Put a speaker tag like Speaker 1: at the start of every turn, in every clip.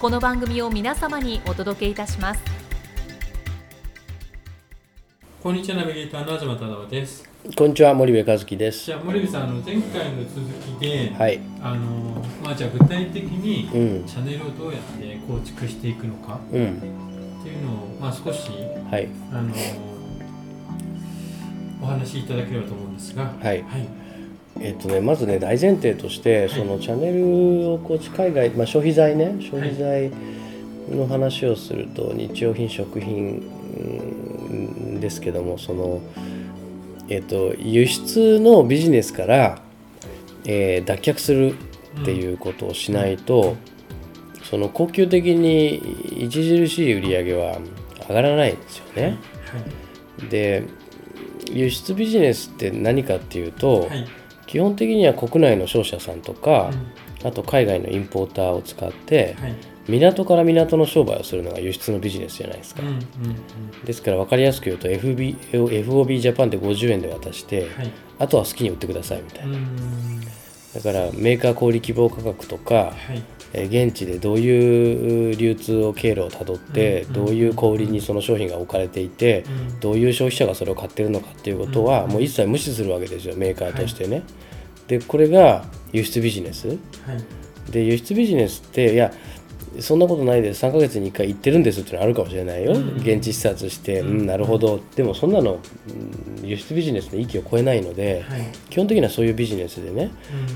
Speaker 1: この番組を皆様にお届けいたします。
Speaker 2: こんにちはナビゲーターの東忠夫です。
Speaker 3: こんにちは森部和樹です。
Speaker 2: じゃあ森部さんあの前回の続きで、
Speaker 3: はい。
Speaker 2: あのまあじゃあ具体的に
Speaker 3: うん。
Speaker 2: チャンネルをどうやって構築していくのか
Speaker 3: うん。
Speaker 2: っていうのをまあ少し
Speaker 3: はい。
Speaker 2: あのお話しいただければと思うんですが。
Speaker 3: はい。
Speaker 2: はい
Speaker 3: えっとねまずね大前提としてそのチャンネルをこう海外、まあ、消費財ね消費財の話をすると日用品食品うんですけどもそのえっと輸出のビジネスから、えー脱却するっていうことをしないと、その恒久的に著しい売り上げは上がらないんですよね。で輸出ビジネスって何かっていうと、
Speaker 2: はいはい
Speaker 3: 基本的には国内の商社さんとか
Speaker 2: うん、
Speaker 3: あと海外のインポーターを使って
Speaker 2: はい。
Speaker 3: 港から港の商売をするのが輸出のビジネスじゃないですか、
Speaker 2: うんうんうん。
Speaker 3: ですから分かりやすく言うと FB FOB ジャパンで50円で渡して、
Speaker 2: はい。
Speaker 3: あとは好きに売ってくださいみたいうな、
Speaker 2: ん
Speaker 3: だからメーカー小売希望価格とか、
Speaker 2: はい。
Speaker 3: えー現地でどういう流通を経路をたどって、
Speaker 2: うん。
Speaker 3: どういう小売りにその商品が置かれていて、
Speaker 2: うん。
Speaker 3: どういう消費者がそれを買ってるのかっていうことは、
Speaker 2: うん。
Speaker 3: もう一切無視するわけですよメーカーとしてね。でこれが輸出ビジネス。
Speaker 2: はい。
Speaker 3: で輸出ビジネスっていやそんなことないです。3ヶ月に1回行ってるんですってのあるかもしれないよ、
Speaker 2: うん。
Speaker 3: 現地視察して、
Speaker 2: う
Speaker 3: うんん、なるほど。でもそんなの、うん輸出ビジネスの域を超えないので、
Speaker 2: はい。
Speaker 3: 基本的にはそういうビジネスでね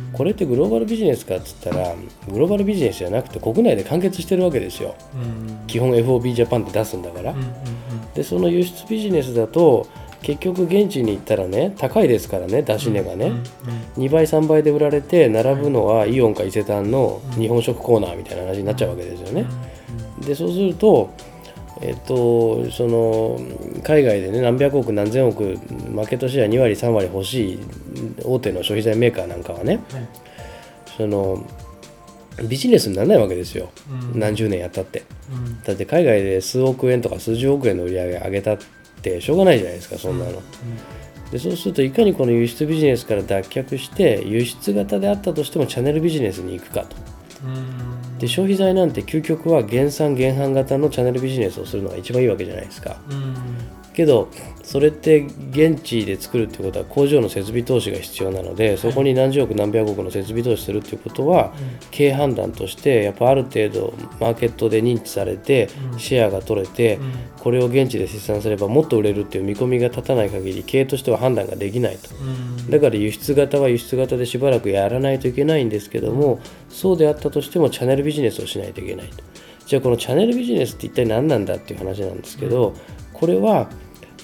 Speaker 2: うん。
Speaker 3: これってグローバルビジネスかっつったらグローバルビジネスじゃなくて国内で完結してるわけですよ。
Speaker 2: うん。
Speaker 3: 基本 FOB ジャパンって出すんだから、
Speaker 2: うんうんうん。
Speaker 3: でその輸出ビジネスだと結局現地に行ったらね高いですからね出し値がね、
Speaker 2: うんうん
Speaker 3: 2倍3倍で売られて並ぶのはイオンか伊勢丹の日本食コーナーみたいな話になっちゃうわけですよね。でそうするとえっと、その海外でね何百億何千億マーケットシェア2割3割欲しい大手の消費財メーカーなんかはね
Speaker 2: はい。
Speaker 3: そのビジネスにならないわけですよ、
Speaker 2: うん。
Speaker 3: 何十年やったって。
Speaker 2: うん。
Speaker 3: だって海外で数億円とか数十億円の売り上げ上げたってしょうがないじゃないですかそんなの、でそうするといかにこの輸出ビジネスから脱却して輸出型であったとしてもチャンネルビジネスに行くかと。
Speaker 2: うん。
Speaker 3: で消費財なんて究極は減産減販型のチャンネルビジネスをするのが一番いいわけじゃないですか。
Speaker 2: うん
Speaker 3: けどそれって現地で作るってことは工場の設備投資が必要なのでそこに何十億何百億の設備投資するっていうことは経営判断としてやっぱある程度マーケットで認知されて
Speaker 2: うん。
Speaker 3: シェアが取れて
Speaker 2: うん。
Speaker 3: これを現地で生産すればもっと売れるっていう見込みが立たない限り経営としては判断ができないと。
Speaker 2: うん。
Speaker 3: だから輸出型は輸出型でしばらくやらないといけないんですけどもそうであったとしてもチャンネルビジネスをしないといけないと。じゃあこのチャンネルビジネスって一体何なんだっていう話なんですけどこれは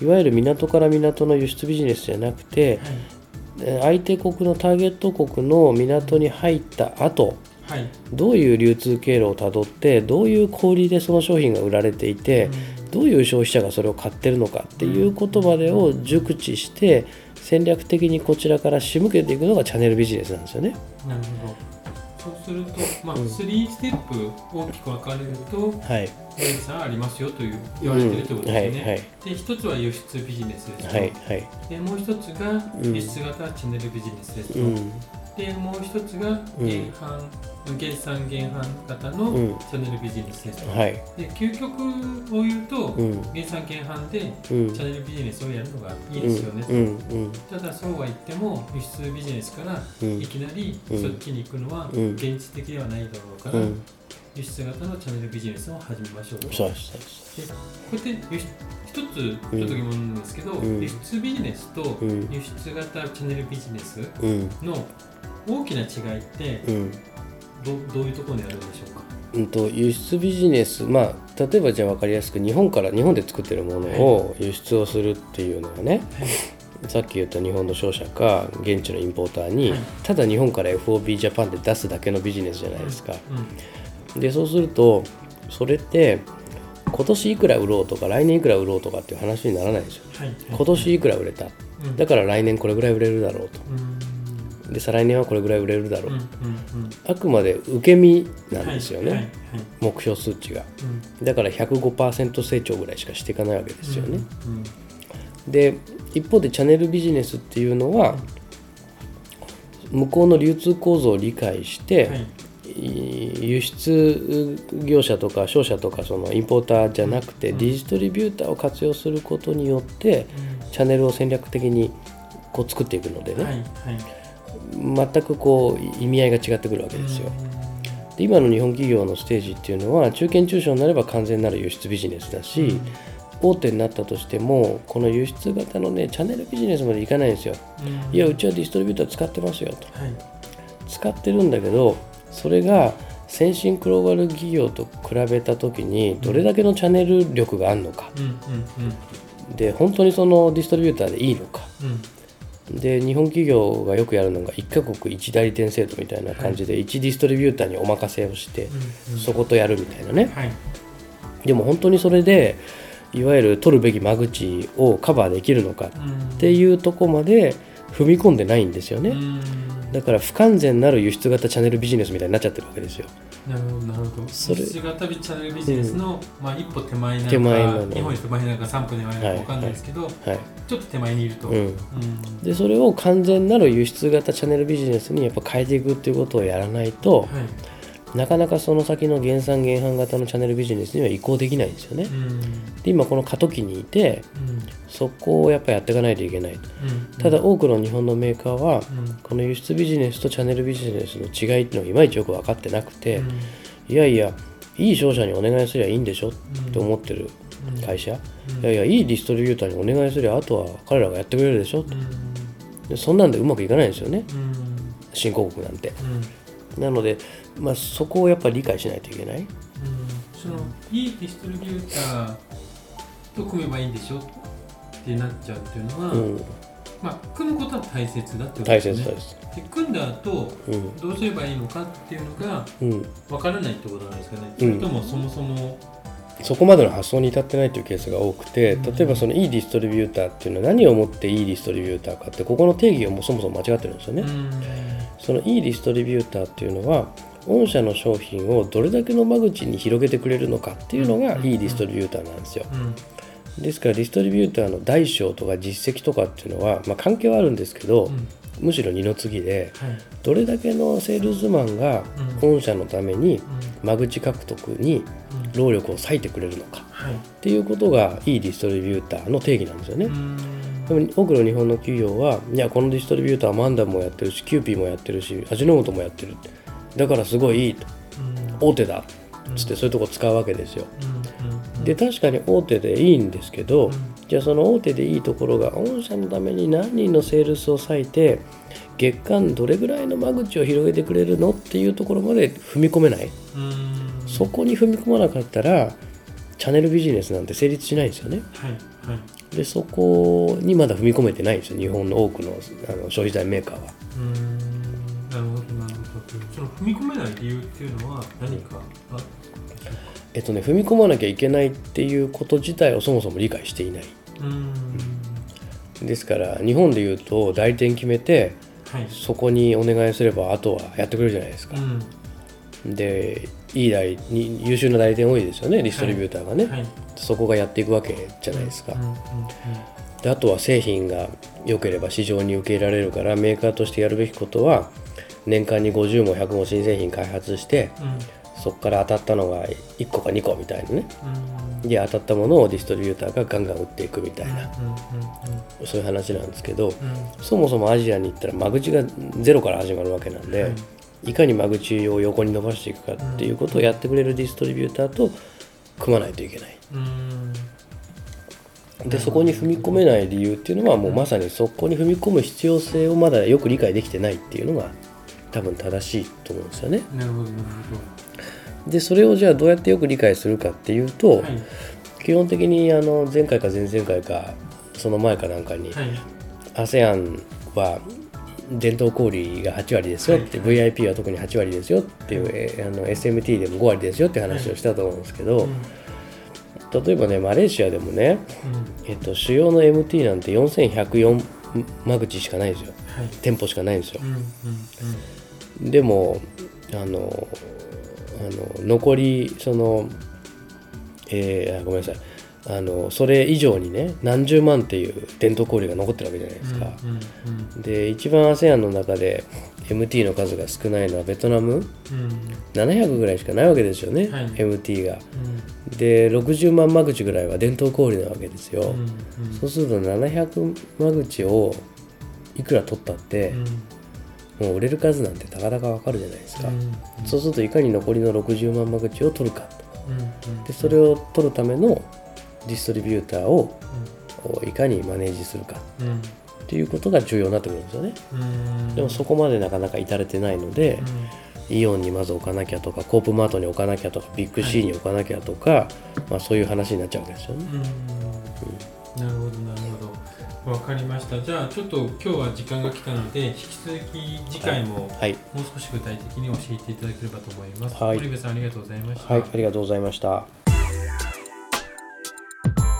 Speaker 3: いわゆる港から港の輸出ビジネスじゃなくてえー相手国のターゲット国の港に入った後
Speaker 2: はい。
Speaker 3: どういう流通経路をたどってどういう小売りでその商品が売られていて、どういう消費者がそれを買ってるのかっていうことまでを熟知して戦略的にこちらから仕向けていくのがチャンネルビジネスなんですよね。
Speaker 2: なるほどそうするとまあ3ステップ大きく分かれると
Speaker 3: はい、
Speaker 2: 森さんありますよという言われてるってことですね、
Speaker 3: うん。はいはい。
Speaker 2: で一つは輸出ビジネスですと、
Speaker 3: はいはい。
Speaker 2: でもう一つが
Speaker 3: うん。
Speaker 2: 輸出型チャンネルビジネスですと、
Speaker 3: うん
Speaker 2: でもう一つが減販、減産減販型の
Speaker 3: うん。
Speaker 2: チャンネルビジネスです。と、
Speaker 3: はい。
Speaker 2: で究極を言うと、
Speaker 3: うん。
Speaker 2: 減産減販で
Speaker 3: うん。
Speaker 2: チャンネルビジネスをやるのがいい
Speaker 3: うん。
Speaker 2: ですよねただそうは言っても輸出ビジネスから
Speaker 3: うん。
Speaker 2: いきなり
Speaker 3: うん。
Speaker 2: そっちに行くのは
Speaker 3: うん。
Speaker 2: 現実的ではないだろうから、
Speaker 3: うん。
Speaker 2: 輸出型のチャンネルビジネスを始めましょうと。
Speaker 3: そうですで
Speaker 2: こうやって一つちょっと疑問なんですけど、
Speaker 3: うん。
Speaker 2: 輸出ビジネスと
Speaker 3: うん。
Speaker 2: 輸出型チャンネルビジネス
Speaker 3: うん。
Speaker 2: の大きな違いって
Speaker 3: うん。
Speaker 2: どどういうところにあるんでしょうか？
Speaker 3: うんと輸出ビジネスまあ例えばじゃあ分かりやすく日本から日本で作ってるものを輸出をするっていうのはね、さっき言った日本の商社か現地のインポーターに、
Speaker 2: はい。
Speaker 3: ただ日本から FOB ジャパンで出すだけのビジネスじゃないですか、
Speaker 2: うん
Speaker 3: でそうするとそれって今年いくら売ろうとか来年いくら売ろうとかっていう話にならないんですよ
Speaker 2: はい。
Speaker 3: 今年いくら売れた？
Speaker 2: うん。
Speaker 3: だから来年これぐらい売れるだろうと。
Speaker 2: うん
Speaker 3: で再来年はこれぐらい売れるだろう、あくまで受け身なんですよね、目標数値が。
Speaker 2: うん。
Speaker 3: だから105%成長ぐらいしかしていかないわけですよね、
Speaker 2: うん
Speaker 3: で一方でチャンネルビジネスっていうのは向こうの流通構造を理解して、
Speaker 2: はい。
Speaker 3: 輸出業者とか商社とかそのインポーターじゃなくて、
Speaker 2: うん。
Speaker 3: ディストリビューターを活用することによってチャンネルを戦略的にこう作っていくのでね、
Speaker 2: はいはい
Speaker 3: 全くこう意味合いが違ってくるわけですよ。で今の日本企業のステージっていうのは中堅中小になれば完全なる輸出ビジネスだし、大手になったとしてもこの輸出型のねチャンネルビジネスまでいかないんですよ。いやうちはディストリビューター使ってますよと。
Speaker 2: はい。
Speaker 3: 使ってるんだけどそれが先進グローバル企業と比べた時にどれだけのチャンネル力があるのか。で本当にそのディストリビューターでいいのか。
Speaker 2: うん
Speaker 3: で日本企業がよくやるのが1カ国1代理店制度みたいな感じで1ディストリビューターにお任せをして
Speaker 2: うん
Speaker 3: そことやるみたいなね。
Speaker 2: はい。
Speaker 3: でも本当にそれでいわゆる取るべき間口をカバーできるのかっていうとこまで踏み込んでないんですよね。
Speaker 2: うん。
Speaker 3: だから不完全なる輸出型チャンネルビジネスみたいになっちゃってるわけですよ
Speaker 2: なるほどなるほど。
Speaker 3: それ。
Speaker 2: 輸出型チャンネルビジネスの、まあ、一歩手前なのか
Speaker 3: 手前なの
Speaker 2: 日本一手前なのか3歩手前なのか分かんないですけど、
Speaker 3: はい。
Speaker 2: ちょっと手前にいると、
Speaker 3: うん。
Speaker 2: うん。
Speaker 3: でそれを完全なる輸出型チャンネルビジネスにやっぱ変えていくっていうことをやらないと
Speaker 2: はい
Speaker 3: なかなかその先の減産減販型のチャンネルビジネスには移行できないんですよね。
Speaker 2: うん。
Speaker 3: で今この過渡期にいて
Speaker 2: うん。
Speaker 3: そこをやっぱやっていかないといけない
Speaker 2: うん。
Speaker 3: ただ多くの日本のメーカーは
Speaker 2: うん。
Speaker 3: この輸出ビジネスとチャンネルビジネスの違いっていうのがいまいちよく分かってなくて、
Speaker 2: うん。
Speaker 3: いやいやいい商社にお願いすりゃいいんでしょ？って思ってる会社、いやいやいいディストリビューターにお願いすりゃあとは彼らがやってくれるでしょ？でそんなんでうまくいかないんですよね。
Speaker 2: うん。
Speaker 3: 新興国なんて。
Speaker 2: うん
Speaker 3: なので、まあ、そこをやっぱり理解しないといけない。
Speaker 2: そのいいディストリビューターと組めばいいんでしょってなっちゃうっていうのは、
Speaker 3: うん。
Speaker 2: まあ、組むことは大切だってこと
Speaker 3: 大
Speaker 2: ですよね。
Speaker 3: 切で
Speaker 2: 組んだ後
Speaker 3: うん。
Speaker 2: どうすればいいのかっていうのが
Speaker 3: うん。
Speaker 2: 分からないってことなんですかね、
Speaker 3: うん。
Speaker 2: それともそもそも
Speaker 3: そこまでの発想に至ってないというケースが多くて
Speaker 2: うん。
Speaker 3: 例えばそのいいディストリビューターっていうのは何をもっていいディストリビューターかってここの定義がもうそもそも間違ってるんですよね、
Speaker 2: うん
Speaker 3: そのいいディストリビューターっていうのは御社の商品をどれだけの間口に広げてくれるのかっていうのが
Speaker 2: うん。
Speaker 3: いいディストリビューターなんですよ。
Speaker 2: うん。
Speaker 3: ですからディストリビューターの大小とか実績とかっていうのは、まあ、関係はあるんですけど、
Speaker 2: うん。
Speaker 3: むしろ二の次で
Speaker 2: はい。
Speaker 3: どれだけのセールスマンが
Speaker 2: うん。
Speaker 3: 御社のために
Speaker 2: うん。
Speaker 3: 間口獲得に
Speaker 2: うん。
Speaker 3: 労力を割いてくれるのか
Speaker 2: はい。
Speaker 3: っていうことがいいディストリビューターの定義なんですよね。
Speaker 2: うん
Speaker 3: でも多くの日本の企業はいやこのディストリビューターはマンダムもやってるしキューピーもやってるし味の素もやってるだからすごいいいと。
Speaker 2: うん。
Speaker 3: 大手だ。っつってそういうとこ使うわけですよ。で確かに大手でいいんですけど、
Speaker 2: うん。
Speaker 3: じゃあその大手でいいところが御社のために何人のセールスを割いて月間どれぐらいの間口を広げてくれるのっていうところまで踏み込めない、
Speaker 2: うん。
Speaker 3: そこに踏み込まなかったらチャンネルビジネスなんて成立しないんですよね。
Speaker 2: はいはい。
Speaker 3: でそこにまだ踏み込めてないんですよ。日本の多くのあの消費財メーカーは。
Speaker 2: うーん。なるほどなるほど。その踏み込めない理由っていうのは何かあ
Speaker 3: えっとね踏み込まなきゃいけないっていうこと自体をそもそも理解していない。う
Speaker 2: ーん。
Speaker 3: ですから日本でいうと代理店決めて
Speaker 2: はい。
Speaker 3: そこにお願いすればあとはやってくれるじゃないですか。
Speaker 2: う、ん。
Speaker 3: でいい代に優秀な代理店多いですよねディストリビューターがね、
Speaker 2: はい。
Speaker 3: そこがやっていくわけじゃないですか、
Speaker 2: うんうんうん。
Speaker 3: であとは製品が良ければ市場に受け入れられるからメーカーとしてやるべきことは年間に50も100も新製品開発してそこから当たったのが1個か2個みたいなね。
Speaker 2: うん。
Speaker 3: で当たったものをディストリビューターがガンガン売っていくみたいな、
Speaker 2: うんうんうん
Speaker 3: そういう話なんですけど
Speaker 2: うん。
Speaker 3: そもそもアジアに行ったら間口がゼロから始まるわけなんで、
Speaker 2: はい
Speaker 3: いかに間口を横に伸ばしていくかっていうことをやってくれるディストリビューターと組まないといけない。
Speaker 2: うん
Speaker 3: でそこに踏み込めない理由っていうのはもうまさにそこに踏み込む必要性をまだよく理解できてないっていうのが多分正しいと思うんですよね。
Speaker 2: なるほどなる
Speaker 3: でそれをじゃあどうやってよく理解するかっていうと、
Speaker 2: はい
Speaker 3: 基本的にあの前回か前々回かその前かなんかに
Speaker 2: はい
Speaker 3: ASEAN は伝統小売が8割ですよって、VIP は特に8割ですよっていう、えあの SMT でも5割ですよって話をしたと思うんですけど、
Speaker 2: うん。
Speaker 3: 例えばねマレーシアでもね、えっと、主要の MT なんて4104間口しかないんですよ。
Speaker 2: はい。
Speaker 3: 店舗しかないんですよ。でもあのあの残りそのえーあごめんなさいあのそれ以上にね何十万っていう伝統小売が残ってるわけじゃないですか、
Speaker 2: うんうん
Speaker 3: で一番 ASEAN の中で MT の数が少ないのはベトナム？
Speaker 2: うん。
Speaker 3: 700ぐらいしかないわけですよね、
Speaker 2: はい。
Speaker 3: MT が。
Speaker 2: うん。
Speaker 3: で60万間口ぐらいは伝統小売なわけですよ、
Speaker 2: うん
Speaker 3: そうすると700間口をいくら取ったって
Speaker 2: う、ん。
Speaker 3: もう売れる数なんてたかだかわかるじゃないですか、
Speaker 2: うん
Speaker 3: そうするといかに残りの60万間口を取るか。
Speaker 2: うんうん。
Speaker 3: でそれを取るためのディストリビューターをいかにマネージするか。
Speaker 2: うん
Speaker 3: っていうことが重要になってくるんですよね。
Speaker 2: うん。
Speaker 3: でもそこまでなかなか至れてないので、イオンにまず置かなきゃとかコープマートに置かなきゃとかビッグ C に置かなきゃとか、まあ、そういう話になっちゃうわけですよね。
Speaker 2: うん。なるほどなるほど。わかりました。じゃあちょっと今日は時間が来たので引き続き次回も
Speaker 3: はい、
Speaker 2: もう少し具体的に教えていただければと思います、
Speaker 3: はい。
Speaker 2: 堀部さんありがとうございました、
Speaker 3: はい、ありがとうございました。